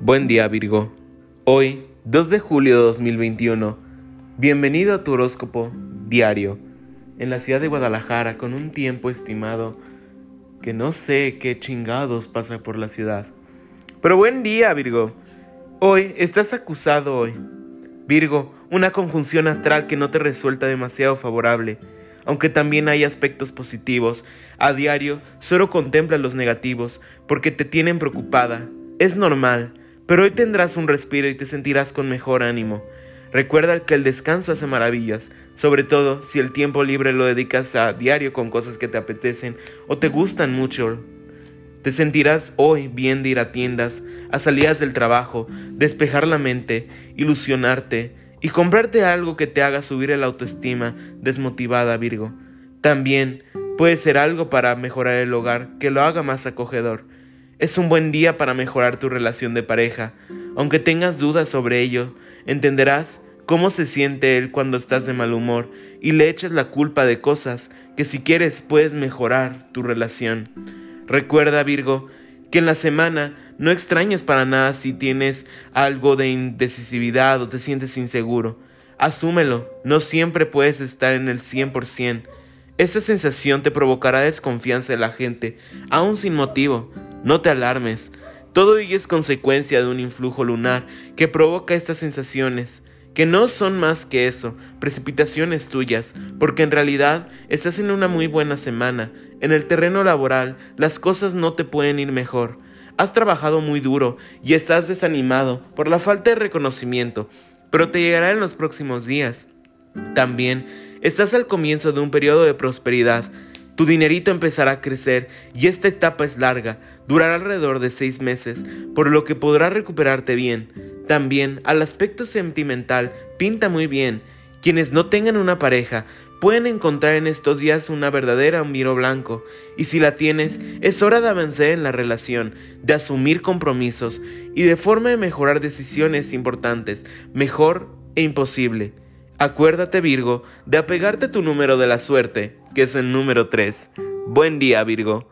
Buen día Virgo. Hoy, 2 de julio de 2021. Bienvenido a tu horóscopo diario en la ciudad de Guadalajara con un tiempo estimado que no sé qué chingados pasa por la ciudad. Pero buen día Virgo. Hoy estás acusado hoy. Virgo, una conjunción astral que no te resulta demasiado favorable. Aunque también hay aspectos positivos, a diario solo contempla los negativos porque te tienen preocupada. Es normal, pero hoy tendrás un respiro y te sentirás con mejor ánimo. Recuerda que el descanso hace maravillas, sobre todo si el tiempo libre lo dedicas a diario con cosas que te apetecen o te gustan mucho. Te sentirás hoy bien de ir a tiendas, a salidas del trabajo, despejar la mente, ilusionarte y comprarte algo que te haga subir el autoestima desmotivada, Virgo. También puede ser algo para mejorar el hogar que lo haga más acogedor. Es un buen día para mejorar tu relación de pareja. Aunque tengas dudas sobre ello, entenderás cómo se siente él cuando estás de mal humor y le echas la culpa de cosas que si quieres puedes mejorar tu relación. Recuerda, Virgo, que en la semana no extrañes para nada si tienes algo de indecisividad o te sientes inseguro. Asúmelo, no siempre puedes estar en el 100%. Esa sensación te provocará desconfianza de la gente, aún sin motivo. No te alarmes. Todo ello es consecuencia de un influjo lunar que provoca estas sensaciones, que no son más que eso, precipitaciones tuyas, porque en realidad estás en una muy buena semana. En el terreno laboral las cosas no te pueden ir mejor. Has trabajado muy duro y estás desanimado por la falta de reconocimiento, pero te llegará en los próximos días. También estás al comienzo de un periodo de prosperidad tu dinerito empezará a crecer y esta etapa es larga, durará alrededor de seis meses, por lo que podrás recuperarte bien. También al aspecto sentimental pinta muy bien. Quienes no tengan una pareja pueden encontrar en estos días una verdadera miro blanco, y si la tienes, es hora de avanzar en la relación, de asumir compromisos y de forma de mejorar decisiones importantes, mejor e imposible. Acuérdate Virgo de apegarte a tu número de la suerte, que es el número 3. Buen día Virgo.